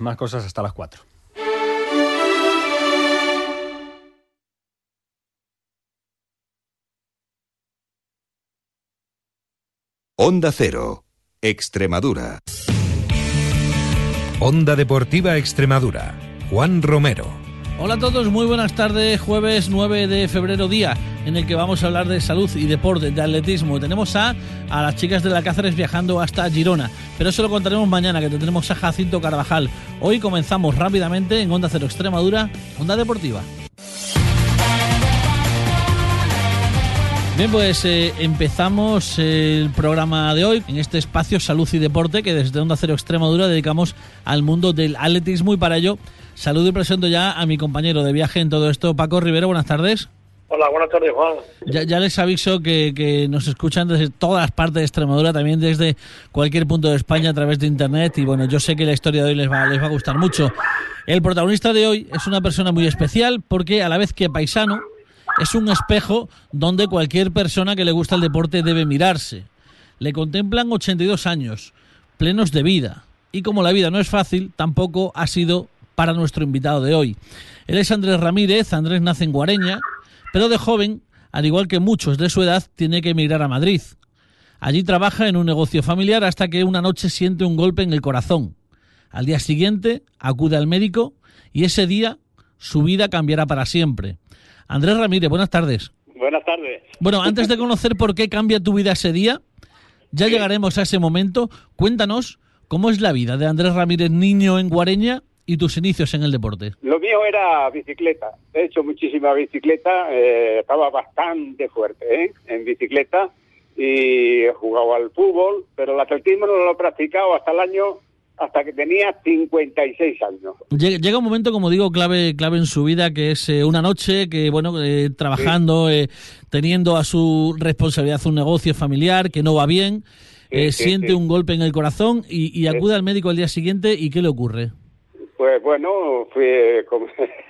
Más cosas hasta las 4. Onda Cero, Extremadura. Onda Deportiva Extremadura. Juan Romero. Hola a todos, muy buenas tardes. Jueves 9 de febrero, día en el que vamos a hablar de salud y deporte, de atletismo. Tenemos a, a las chicas de la Cáceres viajando hasta Girona, pero eso lo contaremos mañana, que tendremos a Jacinto Carvajal. Hoy comenzamos rápidamente en Onda Cero Extremadura, Onda Deportiva. Bien, pues eh, empezamos el programa de hoy en este espacio Salud y Deporte que desde Onda Cero Extremadura dedicamos al mundo del atletismo y para ello saludo y presento ya a mi compañero de viaje en todo esto, Paco Rivero. Buenas tardes. Hola, buenas tardes, Juan. Ya, les aviso que, que, nos escuchan desde todas partes de Extremadura, también desde cualquier punto de España a través de Internet. Y bueno, yo sé que la historia de hoy les va, les va a gustar mucho. El protagonista de hoy es una persona muy especial porque a la vez que paisano, es un espejo donde cualquier persona que le gusta el deporte debe mirarse. Le contemplan 82 años, plenos de vida. Y como la vida no es fácil, tampoco ha sido para nuestro invitado de hoy. Él es Andrés Ramírez, Andrés nace en Guareña, pero de joven, al igual que muchos de su edad, tiene que emigrar a Madrid. Allí trabaja en un negocio familiar hasta que una noche siente un golpe en el corazón. Al día siguiente acude al médico y ese día su vida cambiará para siempre. Andrés Ramírez, buenas tardes. Buenas tardes. Bueno, antes de conocer por qué cambia tu vida ese día, ya llegaremos a ese momento. Cuéntanos cómo es la vida de Andrés Ramírez, niño en Guareña, y tus inicios en el deporte. Lo mío era bicicleta. He hecho muchísima bicicleta. Eh, estaba bastante fuerte ¿eh? en bicicleta y he jugado al fútbol, pero el atletismo no lo he practicado hasta el año hasta que tenía 56 años. Llega un momento, como digo, clave clave en su vida, que es eh, una noche que, bueno, eh, trabajando, sí. eh, teniendo a su responsabilidad un negocio familiar que no va bien, sí, sí, siente un golpe en el corazón y, y acude al médico al día siguiente y ¿qué le ocurre? Pues bueno, fue, como,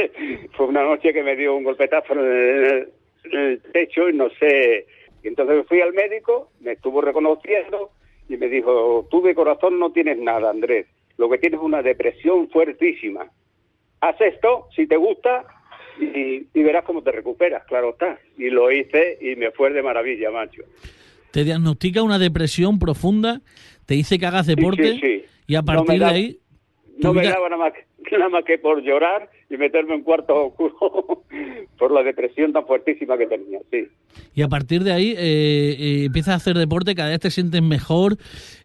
fue una noche que me dio un golpetazo en el, en el techo y no sé. Y entonces fui al médico, me estuvo reconociendo y me dijo, tú de corazón no tienes nada, Andrés, lo que tienes es una depresión fuertísima. Haz esto, si te gusta, y, y, verás cómo te recuperas, claro está. Y lo hice y me fue de maravilla, macho. Te diagnostica una depresión profunda, te dice que hagas deporte sí, sí, sí. y a partir no de ahí... No me daba nada más, nada más que por llorar y meterme en cuarto oscuro por la depresión tan fuertísima que tenía, sí. Y a partir de ahí eh, eh, empiezas a hacer deporte, cada vez te sientes mejor,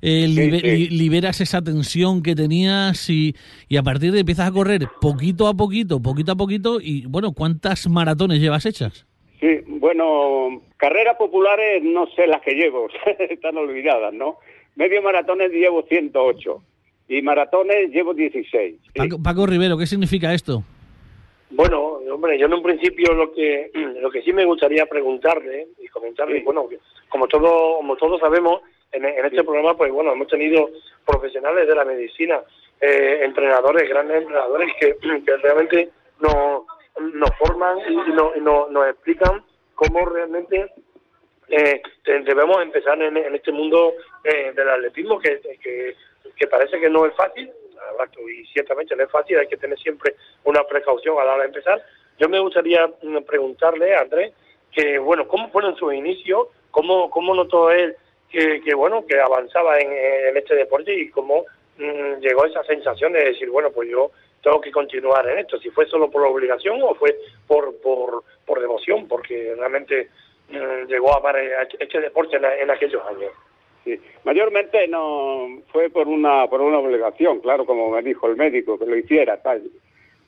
eh, Sí, sí. liberas esa tensión que tenías y, y a partir de ahí empiezas a correr poquito a poquito, poquito a poquito y bueno, ¿cuántas maratones llevas hechas? Sí, bueno, carreras populares no sé las que llevo, están olvidadas, ¿no? Medio maratones llevo 108 y maratones llevo 16. sí. Paco, Paco Rivero, ¿qué significa esto? Bueno, hombre, yo en un principio lo que lo que sí me gustaría preguntarle y comentarle, Sí. bueno, que como todo, como todos sabemos, en, en este programa, pues bueno, hemos tenido profesionales de la medicina, eh, entrenadores, grandes entrenadores que, que realmente nos, nos forman y, nos, y nos, nos explican cómo realmente eh, debemos empezar en, en este mundo eh, del atletismo que, que, que parece que no es fácil, y ciertamente no es fácil, hay que tener siempre una precaución a la hora de empezar. Yo me gustaría mm, preguntarle, Andrés, que bueno, ¿cómo fueron sus inicios? ¿Cómo, cómo notó él que, bueno, que avanzaba en, en este deporte y cómo mm, llegó esa sensación de decir, bueno, pues yo tengo que continuar en esto, si fue solo por obligación o fue por, por, por devoción, porque realmente mm, llegó a amar este deporte en, en aquellos años. Sí. Mayormente no fue por una por una obligación, claro, como me dijo el médico, que lo hiciera, tal.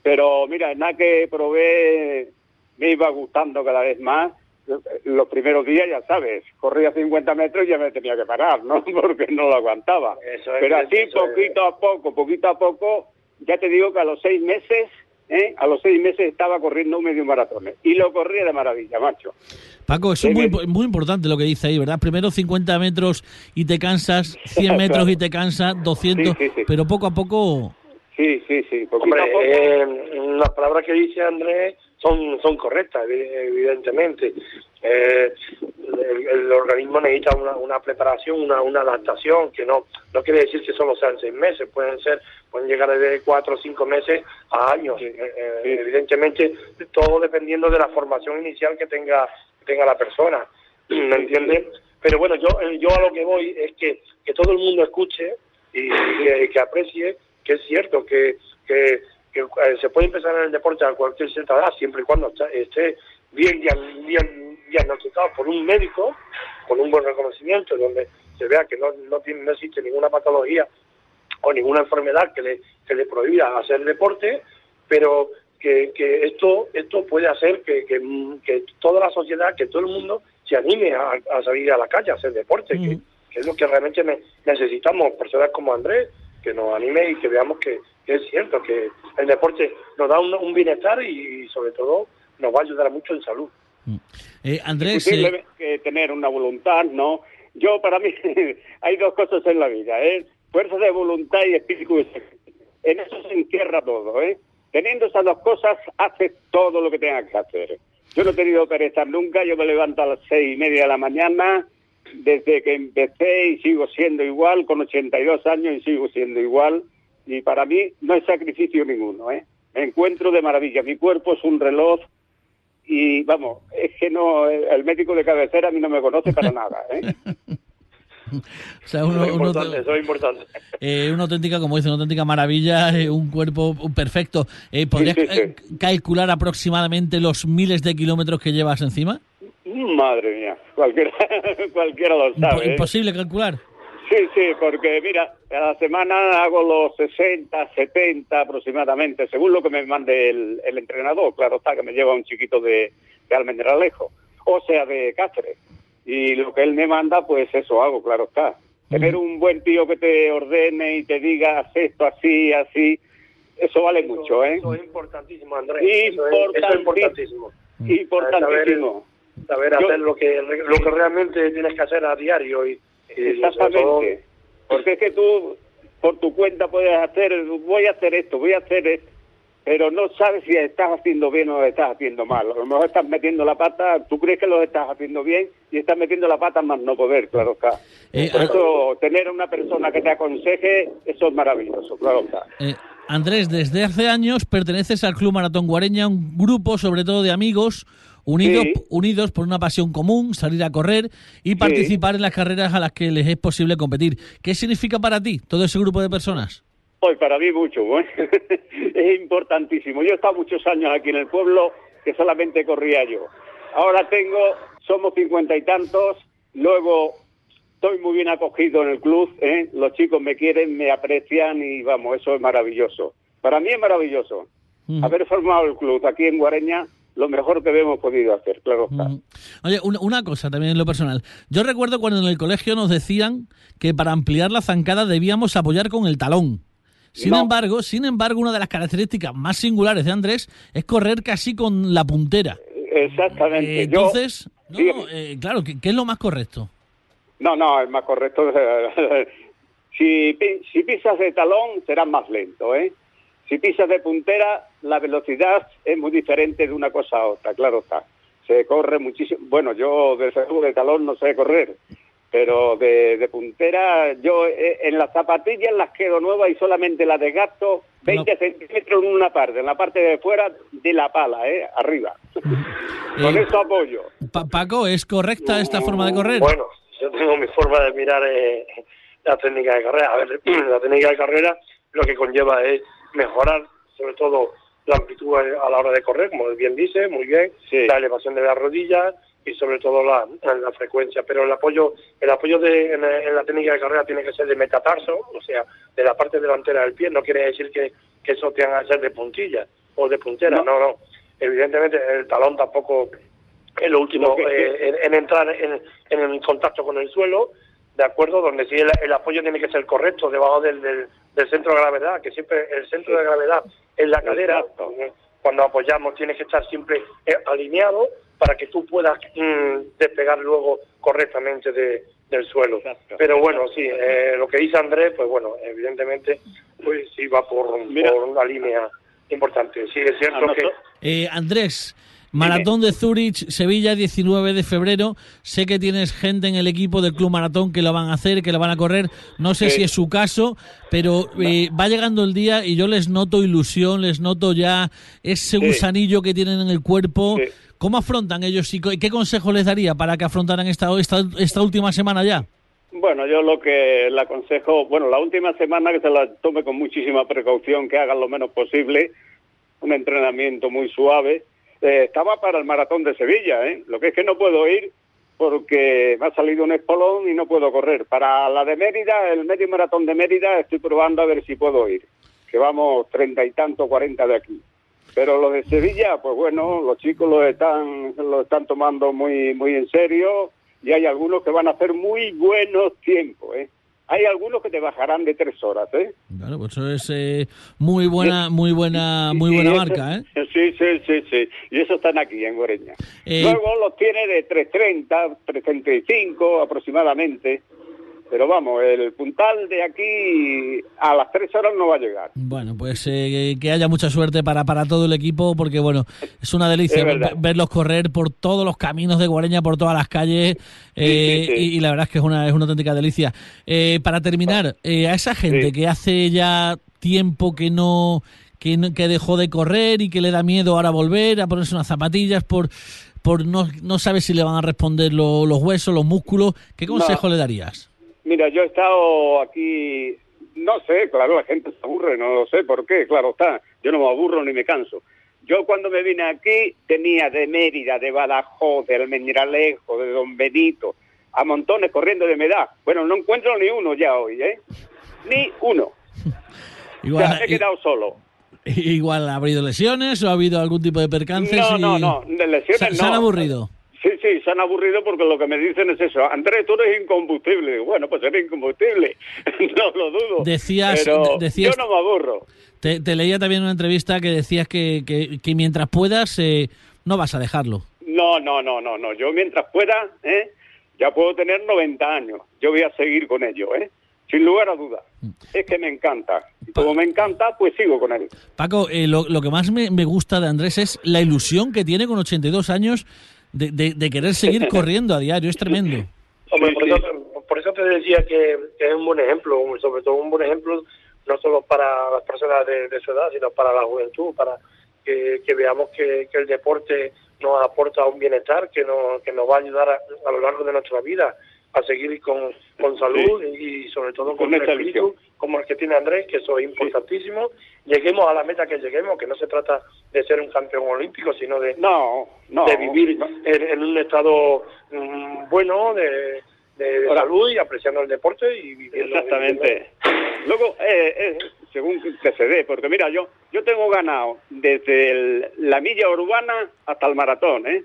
Pero mira, nada que probé me iba gustando cada vez más. Los primeros días, ya sabes, corría 50 metros y ya me tenía que parar, ¿no? Porque no lo aguantaba. Eso es, Pero así, es. poquito a poco, poquito a poco, ya te digo que a los seis meses, ¿eh? a los seis meses estaba corriendo un medio maratón. Y lo corría de maravilla, macho. Paco, eso es muy, muy importante lo que dice ahí, ¿verdad? Primero 50 metros y te cansas, 100 metros Claro. y te cansas, 200, Sí, sí, sí. pero poco a poco... Sí, sí, sí, poquito Hombre, a poco. eh, las palabras que dice Andrés son, son correctas, evidentemente. Eh, el, organismo necesita una, una preparación, una, una adaptación, que no, no quiere decir que solo sean seis meses, pueden ser, pueden llegar de cuatro o cinco meses a años. Eh, eh, evidentemente, todo dependiendo de la formación inicial que tenga, tenga la persona. ¿Me entiendes? Pero bueno, yo, yo a lo que voy es que, que todo el mundo escuche y, que, aprecie que es cierto que, que, se puede empezar en el deporte a cualquier cierta edad, siempre y cuando esté bien, bien diagnosticado por un médico, con un buen reconocimiento, donde se vea que no, no, tiene, no existe ninguna patología o ninguna enfermedad que le, que le prohíba hacer deporte, pero que, que esto esto puede hacer que, que, toda la sociedad, que todo el mundo se anime a, salir a la calle a hacer deporte, que, es lo que realmente necesitamos, personas como Andrés, que nos anime y que veamos que, es cierto, que el deporte nos da un, bienestar y, sobre todo nos va a ayudar mucho en salud. Mm. Eh, Andrés... Eh... que tener una voluntad, ¿no? Yo, para mí, hay dos cosas en la vida, ¿eh? Fuerza de voluntad y espíritu de En eso se encierra todo, ¿eh? Teniendo esas dos cosas, hace todo lo que tenga que hacer. Yo no he tenido pereza nunca, yo me levanto a las seis y media de la mañana, desde que empecé y sigo siendo igual, con 82 años y sigo siendo igual, y para mí no es sacrificio ninguno, ¿eh? Me encuentro de maravilla, mi cuerpo es un reloj y vamos, es que no, el médico de cabecera a mí no me conoce para nada, ¿eh? O sea, uno, importante, eso es importante. Eh, una auténtica, como dice, una auténtica maravilla, eh, un cuerpo perfecto. Eh, ¿Podrías calcular aproximadamente los miles de kilómetros que llevas encima? Madre mía, cualquiera, cualquiera lo sabe. Imposible calcular. Sí, sí, porque mira, cada semana hago los 60, 70 aproximadamente, según lo que me mande el, entrenador. Claro está, que me lleva un chiquito de, de Almendralejo, o sea, de Cáceres y lo que él me manda, pues eso hago, claro está. Tener un buen tío que te ordene y te diga, haz esto así, así, eso vale mucho, ¿eh? Eso es importantísimo, Andrés. importantísimo. Importantísimo. Saber, hacer lo que, lo que realmente tienes que hacer a diario. y, Exactamente. Porque es que tú, por tu cuenta, puedes hacer, voy a hacer esto, voy a hacer esto pero no sabes si estás haciendo bien o estás haciendo mal. A lo mejor estás metiendo la pata, tú crees que lo estás haciendo bien y estás metiendo la pata más no poder, claro está. Eh, Por eso, tener una persona que te aconseje, eso es maravilloso, claro está. Eh, Andrés, desde hace años perteneces al Club Maratón Guareña, un grupo sobre todo de amigos unidos, unidos por una pasión común, salir a correr y participar en las carreras a las que les es posible competir. ¿Qué significa para ti todo ese grupo de personas? Hoy para mí mucho, ¿eh? es importantísimo. Yo he estado muchos años aquí en el pueblo que solamente corría yo. Ahora tengo, somos cincuenta y tantos, luego estoy muy bien acogido en el club, ¿eh? los chicos me quieren, me aprecian y vamos, eso es maravilloso. Para mí es maravilloso. Haber formado el club aquí en Guareña lo mejor que hemos podido hacer, claro está. Oye, una, cosa también en lo personal. Yo recuerdo cuando en el colegio nos decían que para ampliar la zancada debíamos apoyar con el talón. Sin embargo, sin embargo, una de las características más singulares de Andrés es correr casi con la puntera. Exactamente. Eh, entonces, eh, claro, ¿qué, es lo más correcto? No, no, es más correcto. si, si pisas de talón, serás más lento, ¿eh? Si pisas de puntera, la velocidad es muy diferente de una cosa a otra, claro está. Se corre muchísimo. Bueno, yo de de talón no sé correr, pero de, puntera, yo eh, en las zapatillas las quedo nuevas y solamente las desgasto 20 centímetros en una parte, en la parte de fuera de la pala, ¿eh? arriba. Con eso apoyo. Paco, ¿es correcta esta forma de correr? Bueno, yo tengo mi forma de mirar eh, la técnica de carrera. A ver, la técnica de carrera lo que conlleva es mejorar, sobre todo, la amplitud a la hora de correr, como bien dice, muy bien, la elevación de las rodillas, y sobre todo la, la frecuencia. Pero el apoyo, el apoyo de, en, la técnica de carrera tiene que ser de metatarso, o sea, de la parte delantera del pie. No quiere decir que, que eso tenga que ser de puntilla o de puntera, no, no. Evidentemente el talón tampoco es lo último eh, en, entrar en, en el contacto con el suelo, de acuerdo, donde sí el, apoyo tiene que ser correcto, debajo del, del, centro de gravedad, que siempre el centro de gravedad es la cadera. Cuando apoyamos tiene que estar siempre eh, alineado para que tú puedas mm, despegar luego correctamente del suelo. Pero bueno, sí, eh, lo que dice Andrés, pues bueno, evidentemente, pues sí va por, una línea importante. Sí, es cierto que Eh, Andrés, Maratón de Zurich, Sevilla, 19 de febrero. Sé que tienes gente en el equipo del Club Maratón que lo van a hacer, que lo van a correr. No sé si es su caso, pero eh, va llegando el día y yo les noto ilusión, les noto ya ese gusanillo que tienen en el cuerpo. ¿Cómo afrontan ellos y qué consejo les daría para que afrontaran esta, esta, esta última semana ya? Bueno, yo lo que le aconsejo, bueno, la última semana que se la tome con muchísima precaución, que hagan lo menos posible, un entrenamiento muy suave eh, estaba para el maratón de Sevilla, ¿eh? Lo que es que no puedo ir porque me ha salido un espolón y no puedo correr. Para la de Mérida, el medio maratón de Mérida, estoy probando a ver si puedo ir. Que vamos treinta y tanto, cuarenta de aquí. Pero lo de Sevilla, pues bueno, los chicos lo están, lo están tomando muy, muy en serio y hay algunos que van a hacer muy buenos tiempos, ¿eh? Hay algunos que te bajarán de tres horas, ¿eh? Claro, pues eso es eh, muy buena, muy buena, muy buena marca, ¿eh? Sí, sí, sí, sí. Y eso están aquí en Goreña. Eh, Luego los tiene de 3.30, 3.35 aproximadamente. Pero vamos, el puntal de aquí a las tres horas no va a llegar. Bueno, pues eh, que haya mucha suerte para, para todo el equipo, porque bueno, es una delicia verlos correr por todos los caminos de Guareña, por todas las calles, eh, Y, la verdad es que es una, es una auténtica delicia. Eh, para terminar, a esa gente que hace ya tiempo que no, que que dejó de correr y que le da miedo ahora volver a ponerse unas zapatillas por por no, no sabe si le van a responder los huesos, los músculos, ¿qué consejo le darías? Mira, yo he estado aquí, no sé, claro, la gente se aburre, no lo sé por qué, claro está, yo no me aburro ni me canso. Yo cuando me vine aquí tenía de Mérida, de Badajoz, de Almendralejo, de Don Benito, a montones corriendo de medad. Bueno, no encuentro ni uno ya hoy, ¿eh? Ni uno. Igual, ya, he quedado solo. Igual ha habido lesiones o ha habido algún tipo de percances. No, no, no, de lesiones no. ¿Se han aburrido? Sí, sí, se han aburrido porque lo que me dicen es eso. Andrés, tú eres incombustible. Bueno, pues eres incombustible. no lo dudo. Decías, pero decías, yo no me aburro. Te, leía también en una entrevista que decías que, que, mientras puedas eh, no vas a dejarlo. No, no, no, no, no. Yo mientras pueda, ¿eh? ya puedo tener 90 años. Yo voy a seguir con ello, ¿eh? Sin lugar a dudas. Mm. Es que me encanta. Y como me encanta, pues sigo con él. Paco, eh, lo, lo, que más me, me gusta de Andrés es la ilusión que tiene con 82 años de, querer seguir corriendo a diario, es tremendo. por, eso, te decía que, es un buen ejemplo, sobre todo un buen ejemplo no solo para las personas de, su edad, sino para la juventud, para que, veamos que, el deporte nos aporta un bienestar, que nos, que nos va a ayudar a lo largo de nuestra vida a seguir con, con salud y sobre todo con, un espíritu como el que tiene Andrés, que eso es importantísimo. Lleguemos a la meta que lleguemos, que no se trata de ser un campeón olímpico, sino de, no, de vivir En, un estado mm, bueno, de, de, salud y apreciando el deporte y viviendo. Exactamente. Luego, eh, eh, según que se dé, porque mira, yo yo tengo ganado desde la milla urbana hasta el maratón, ¿eh?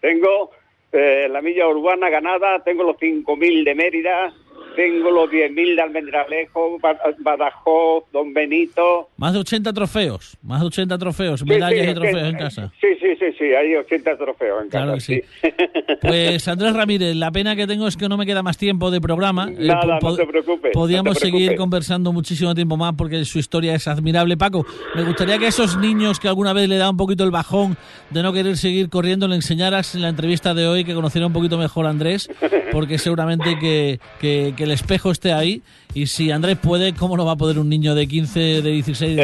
Tengo eh, la milla urbana ganada, tengo los 5.000 de Mérida, tengo los 10.000 de Almendralejo, Badajoz, Don Benito. Más de 80 trofeos, más de 80 trofeos, medallas y trofeos en casa. Sí, sí, sí, sí, hay 80 trofeos en claro casa. Que sí. pues Andrés Ramírez, la pena que tengo es que no me queda más tiempo de programa. Eh, Nada, no te preocupes. Podríamos seguir conversando muchísimo tiempo más porque su historia es admirable. Paco, me gustaría que a esos niños que alguna vez le da un poquito el bajón de no querer seguir corriendo, le enseñaras en la entrevista de hoy que conociera un poquito mejor a Andrés, porque seguramente que, que el espejo esté ahí y si Andrés puede, ¿cómo no va a poder un niño de 15, de 16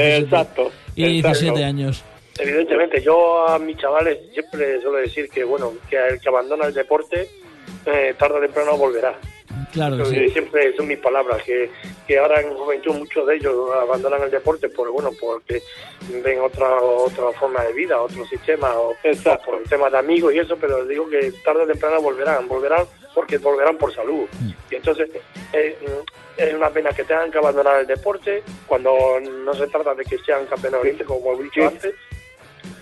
y 17 años? Evidentemente, yo a mis chavales siempre suelo decir que bueno, que el que abandona el deporte eh, tarde o temprano volverá. Claro sí. Siempre son mis palabras, que, que ahora en juventud muchos de ellos abandonan el deporte por bueno porque ven otra otra forma de vida, otro sistema, o, por el tema de amigos y eso, pero digo que tarde o temprano volverán, volverán porque volverán por salud. Mm. Y entonces eh, es una pena que tengan que abandonar el deporte cuando no se trata de que sean campeones olímpicos, como he dicho antes,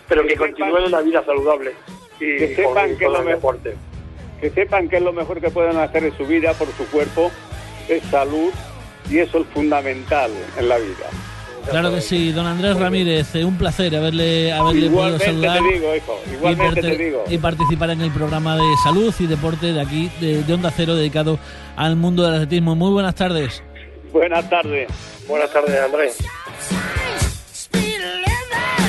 pero que, continúen una vida saludable y que sepan que lo deporte. Que sepan que es lo mejor que pueden hacer en su vida por su cuerpo, es salud y eso es fundamental en la vida. Claro que sí, don Andrés Ramírez, eh, un placer haberle, haberle podido saludar y, participar en el programa de salud y deporte de aquí, de, de Onda Cero, dedicado al mundo del atletismo. Muy buenas tardes. Buenas tardes. Buenas tardes, Andrés.